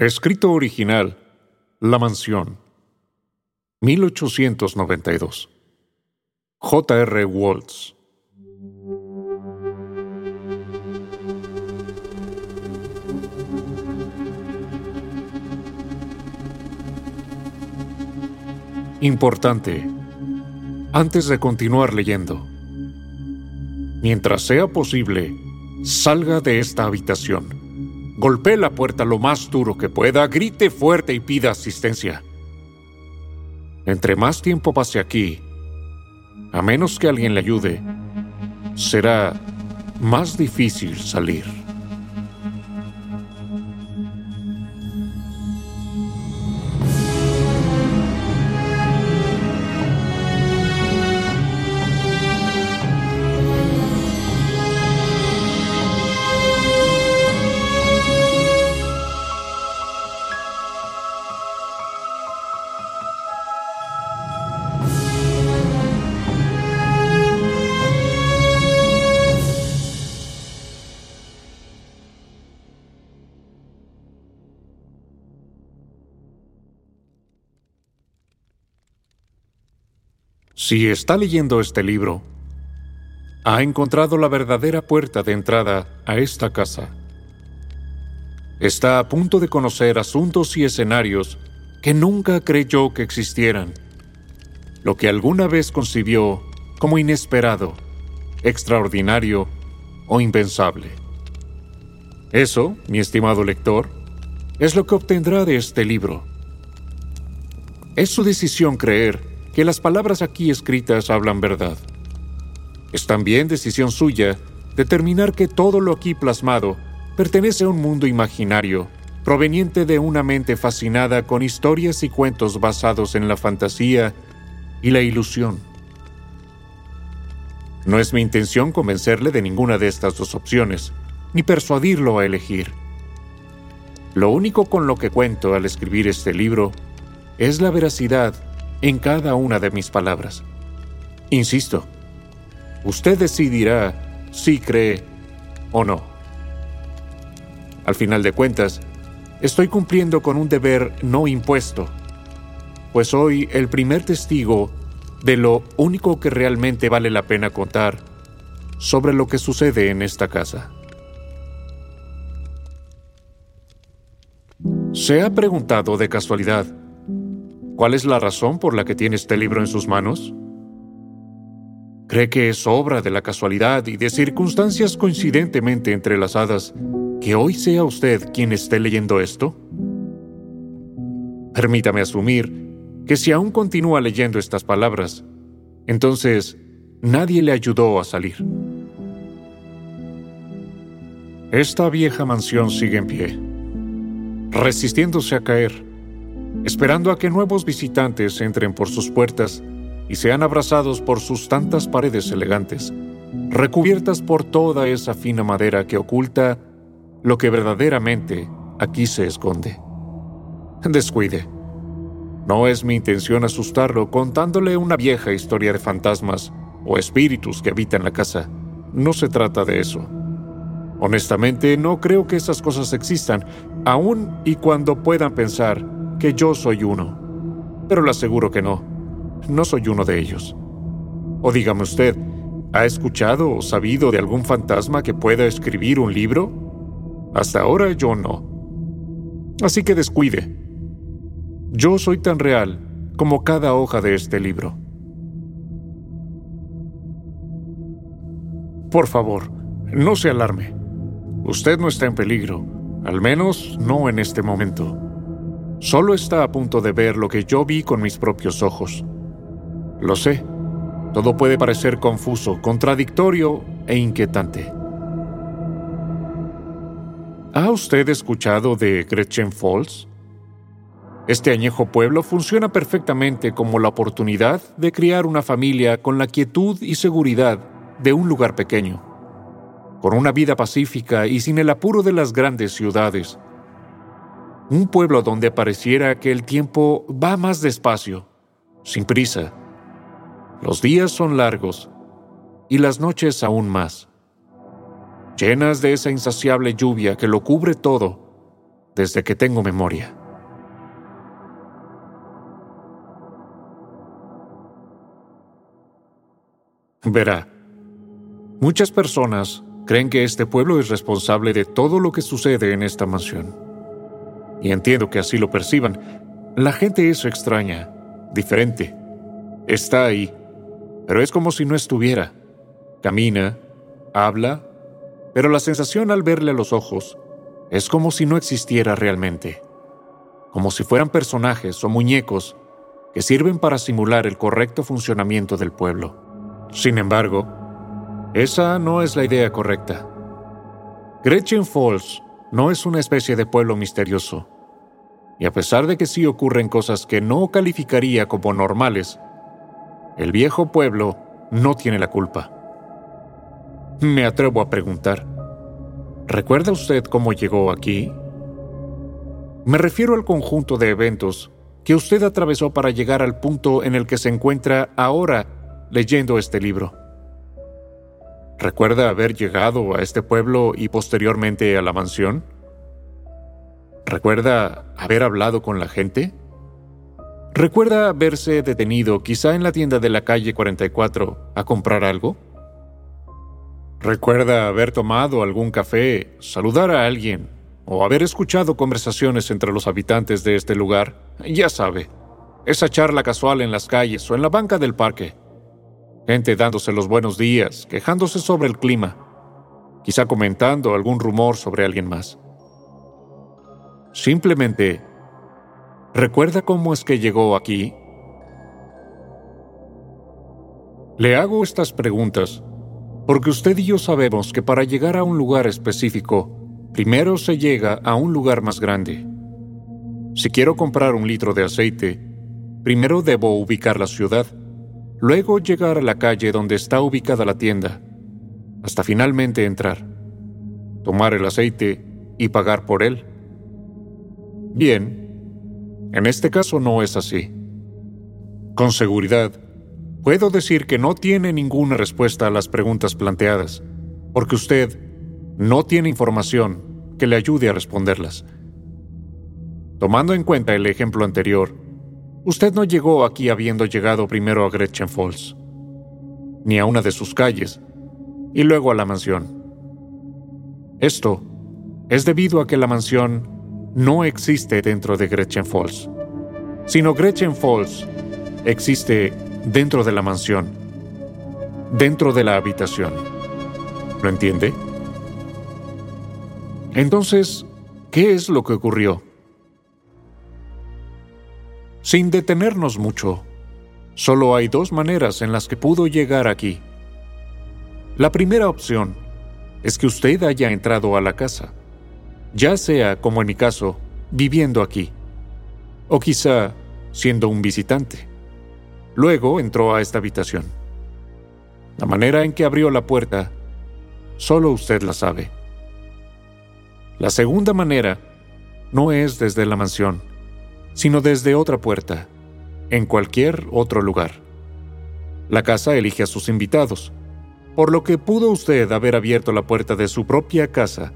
Escrito original, La Mansión, 1892. J.R. Waltz. Importante. Antes de continuar leyendo, mientras sea posible, salga de esta habitación. Golpee la puerta lo más duro que pueda, grite fuerte y pida asistencia. Entre más tiempo pase aquí, a menos que alguien le ayude, será más difícil salir. Si está leyendo este libro, ha encontrado la verdadera puerta de entrada a esta casa. Está a punto de conocer asuntos y escenarios que nunca creyó que existieran, lo que alguna vez concibió como inesperado, extraordinario o impensable. Eso, mi estimado lector, es lo que obtendrá de este libro. Es su decisión creer que las palabras aquí escritas hablan verdad. Es también decisión suya determinar que todo lo aquí plasmado pertenece a un mundo imaginario, proveniente de una mente fascinada con historias y cuentos basados en la fantasía y la ilusión. No es mi intención convencerle de ninguna de estas dos opciones, ni persuadirlo a elegir. Lo único con lo que cuento al escribir este libro es la veracidad en cada una de mis palabras. Insisto, usted decidirá si cree o no. Al final de cuentas, estoy cumpliendo con un deber no impuesto, pues soy el primer testigo de lo único que realmente vale la pena contar sobre lo que sucede en esta casa. ¿Se ha preguntado de casualidad ¿Cuál es la razón por la que tiene este libro en sus manos? ¿Cree que es obra de la casualidad y de circunstancias coincidentemente entrelazadas que hoy sea usted quien esté leyendo esto? Permítame asumir que si aún continúa leyendo estas palabras, entonces nadie le ayudó a salir. Esta vieja mansión sigue en pie, resistiéndose a caer esperando a que nuevos visitantes entren por sus puertas y sean abrazados por sus tantas paredes elegantes, recubiertas por toda esa fina madera que oculta lo que verdaderamente aquí se esconde. Descuide. No es mi intención asustarlo contándole una vieja historia de fantasmas o espíritus que habitan la casa. No se trata de eso. Honestamente, no creo que esas cosas existan, aun y cuando puedan pensar que yo soy uno. Pero le aseguro que no. No soy uno de ellos. O dígame usted, ¿ha escuchado o sabido de algún fantasma que pueda escribir un libro? Hasta ahora yo no. Así que descuide. Yo soy tan real como cada hoja de este libro. Por favor, no se alarme. Usted no está en peligro, al menos no en este momento. Solo está a punto de ver lo que yo vi con mis propios ojos. Lo sé, todo puede parecer confuso, contradictorio e inquietante. ¿Ha usted escuchado de Gretchen Falls? Este añejo pueblo funciona perfectamente como la oportunidad de criar una familia con la quietud y seguridad de un lugar pequeño, con una vida pacífica y sin el apuro de las grandes ciudades un pueblo donde pareciera que el tiempo va más despacio, sin prisa. Los días son largos y las noches aún más, llenas de esa insaciable lluvia que lo cubre todo desde que tengo memoria. Verá, muchas personas creen que este pueblo es responsable de todo lo que sucede en esta mansión. Y entiendo que así lo perciban. La gente es extraña, diferente. Está ahí, pero es como si no estuviera. Camina, habla, pero la sensación al verle a los ojos es como si no existiera realmente, como si fueran personajes o muñecos que sirven para simular el correcto funcionamiento del pueblo. Sin embargo, esa no es la idea correcta. Gretchen Falls no es una especie de pueblo misterioso, y a pesar de que sí ocurren cosas que no calificaría como normales, el viejo pueblo no tiene la culpa. Me atrevo a preguntar, ¿recuerda usted cómo llegó aquí? Me refiero al conjunto de eventos que usted atravesó para llegar al punto en el que se encuentra ahora leyendo este libro. ¿Recuerda haber llegado a este pueblo y posteriormente a la mansión? ¿Recuerda haber hablado con la gente? ¿Recuerda haberse detenido quizá en la tienda de la calle 44 a comprar algo? ¿Recuerda haber tomado algún café, saludar a alguien o haber escuchado conversaciones entre los habitantes de este lugar? Ya sabe, esa charla casual en las calles o en la banca del parque. Gente dándose los buenos días, quejándose sobre el clima, quizá comentando algún rumor sobre alguien más. Simplemente, ¿recuerda cómo es que llegó aquí? Le hago estas preguntas porque usted y yo sabemos que para llegar a un lugar específico, primero se llega a un lugar más grande. Si quiero comprar un litro de aceite, primero debo ubicar la ciudad, luego llegar a la calle donde está ubicada la tienda, hasta finalmente entrar, tomar el aceite y pagar por él. Bien, en este caso no es así. Con seguridad, Puedo decir que no tiene ninguna respuesta a las preguntas planteadas, porque usted no tiene información que le ayude a responderlas. Tomando en cuenta el ejemplo anterior, usted no llegó aquí habiendo llegado primero a Gretchen Falls, ni a una de sus calles, y luego a la mansión. Esto es debido a que la mansión no existe dentro de Gretchen Falls, sino Gretchen Falls existe dentro de la mansión, dentro de la habitación. ¿Lo entiende? Entonces, ¿qué es lo que ocurrió? Sin detenernos mucho, solo hay dos maneras en las que pudo llegar aquí. La primera opción es que usted haya entrado a la casa, ya sea, como en mi caso, viviendo aquí, o quizá siendo un visitante. Luego entró a esta habitación. La manera en que abrió la puerta, solo usted la sabe. La segunda manera no es desde la mansión, sino desde otra puerta, en cualquier otro lugar. La casa elige a sus invitados, por lo que pudo usted haber abierto la puerta de su propia casa,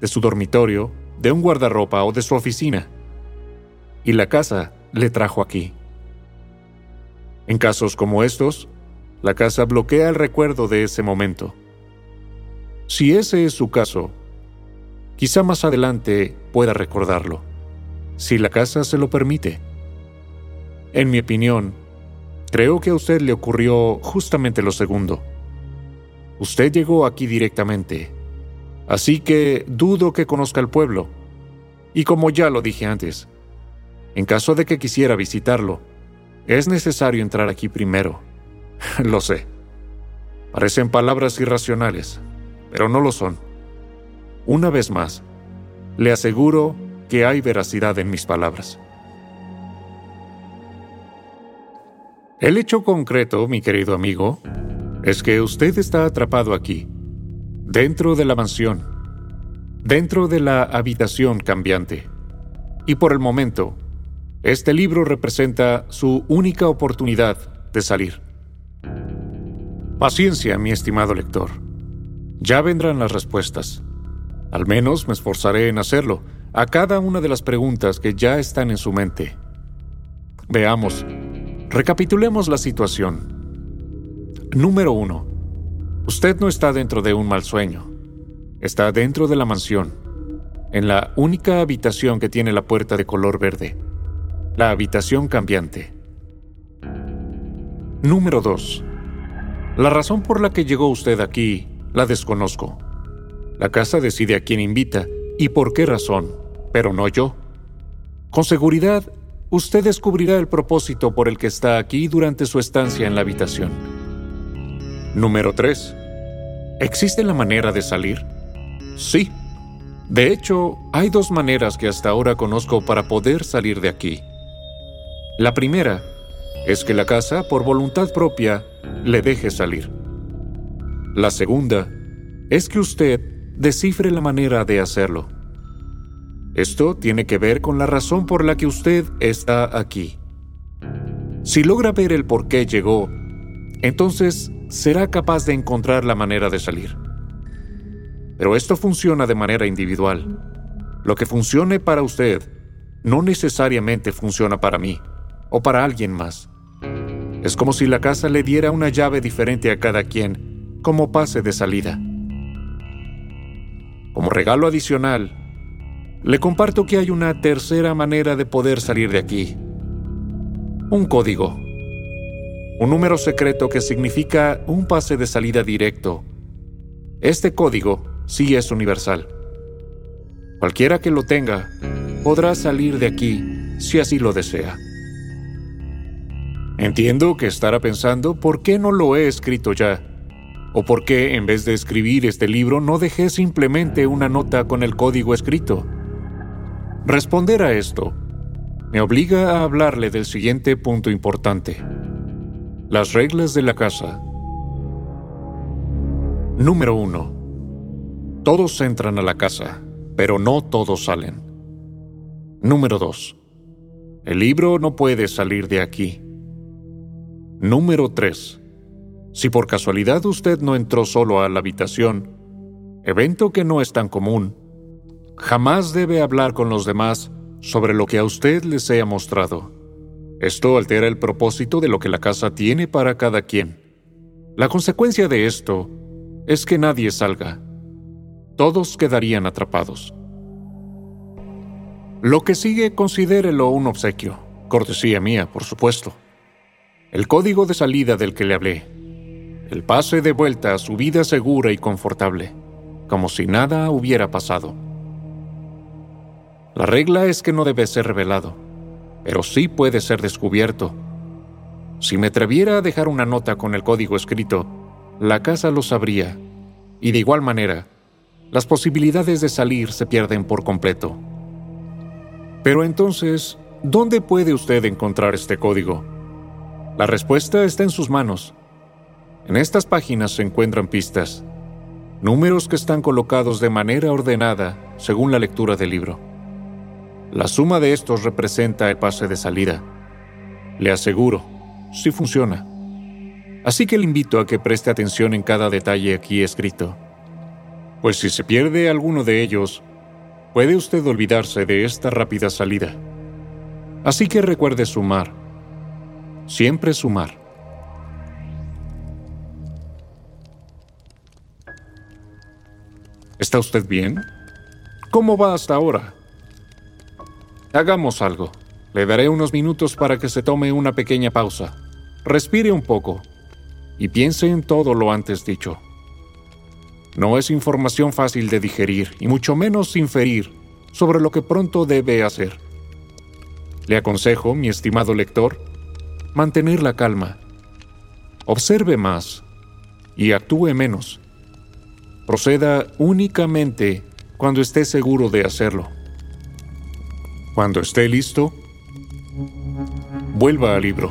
de su dormitorio, de un guardarropa o de su oficina. Y la casa le trajo aquí. En casos como estos, la casa bloquea el recuerdo de ese momento. Si ese es su caso, quizá más adelante pueda recordarlo, si la casa se lo permite. En mi opinión, creo que a usted le ocurrió justamente lo segundo. Usted llegó aquí directamente, así que dudo que conozca el pueblo. Y como ya lo dije antes, en caso de que quisiera visitarlo, es necesario entrar aquí primero. lo sé. Parecen palabras irracionales, pero no lo son. Una vez más, le aseguro que hay veracidad en mis palabras. El hecho concreto, mi querido amigo, es que usted está atrapado aquí, dentro de la mansión, dentro de la habitación cambiante. Y por el momento, este libro representa su única oportunidad de salir. Paciencia, mi estimado lector. Ya vendrán las respuestas. Al menos me esforzaré en hacerlo, a cada una de las preguntas que ya están en su mente. Veamos, recapitulemos la situación. Número 1. Usted no está dentro de un mal sueño. Está dentro de la mansión, en la única habitación que tiene la puerta de color verde, la habitación cambiante. Número 2. La razón por la que llegó usted aquí la desconozco. La casa decide a quién invita y por qué razón, pero no yo. Con seguridad, usted descubrirá el propósito por el que está aquí durante su estancia en la habitación. Número 3. ¿Existe la manera de salir? Sí. De hecho, hay dos maneras que hasta ahora conozco para poder salir de aquí. La primera es que la casa, por voluntad propia, le deje salir. La segunda es que usted descifre la manera de hacerlo. Esto tiene que ver con la razón por la que usted está aquí. Si logra ver el por qué llegó, entonces será capaz de encontrar la manera de salir. Pero esto funciona de manera individual. Lo que funcione para usted no necesariamente funciona para mí o para alguien más. Es como si la casa le diera una llave diferente a cada quien como pase de salida. Como regalo adicional, le comparto que hay una tercera manera de poder salir de aquí. Un código. Un número secreto que significa un pase de salida directo. Este código sí es universal. Cualquiera que lo tenga podrá salir de aquí si así lo desea. Entiendo que estará pensando por qué no lo he escrito ya, o por qué en vez de escribir este libro no dejé simplemente una nota con el código escrito. Responder a esto me obliga a hablarle del siguiente punto importante. Las reglas de la casa. Número 1. Todos entran a la casa, pero no todos salen. Número 2. El libro no puede salir de aquí. Número 3. Si por casualidad usted no entró solo a la habitación, evento que no es tan común, jamás debe hablar con los demás sobre lo que a usted les haya mostrado. Esto altera el propósito de lo que la casa tiene para cada quien. La consecuencia de esto es que nadie salga todos quedarían atrapados. Lo que sigue considérelo un obsequio, cortesía mía, por supuesto. El código de salida del que le hablé. El pase de vuelta a su vida segura y confortable, como si nada hubiera pasado. La regla es que no debe ser revelado, pero sí puede ser descubierto. Si me atreviera a dejar una nota con el código escrito, la casa lo sabría, y de igual manera, las posibilidades de salir se pierden por completo. Pero entonces, ¿dónde puede usted encontrar este código? La respuesta está en sus manos. En estas páginas se encuentran pistas, números que están colocados de manera ordenada según la lectura del libro. La suma de estos representa el pase de salida. Le aseguro, sí funciona. Así que le invito a que preste atención en cada detalle aquí escrito pues si se pierde alguno de ellos, puede usted olvidarse de esta rápida salida. Así que recuerde sumar, siempre sumar. ¿Está usted bien? ¿Cómo va hasta ahora? Hagamos algo. Le daré unos minutos para que se tome una pequeña pausa. Respire un poco y piense en todo lo antes dicho. No es información fácil de digerir y mucho menos inferir sobre lo que pronto debe hacer. Le aconsejo, mi estimado lector, mantener la calma. Observe más y actúe menos. Proceda únicamente cuando esté seguro de hacerlo. Cuando esté listo, vuelva al libro.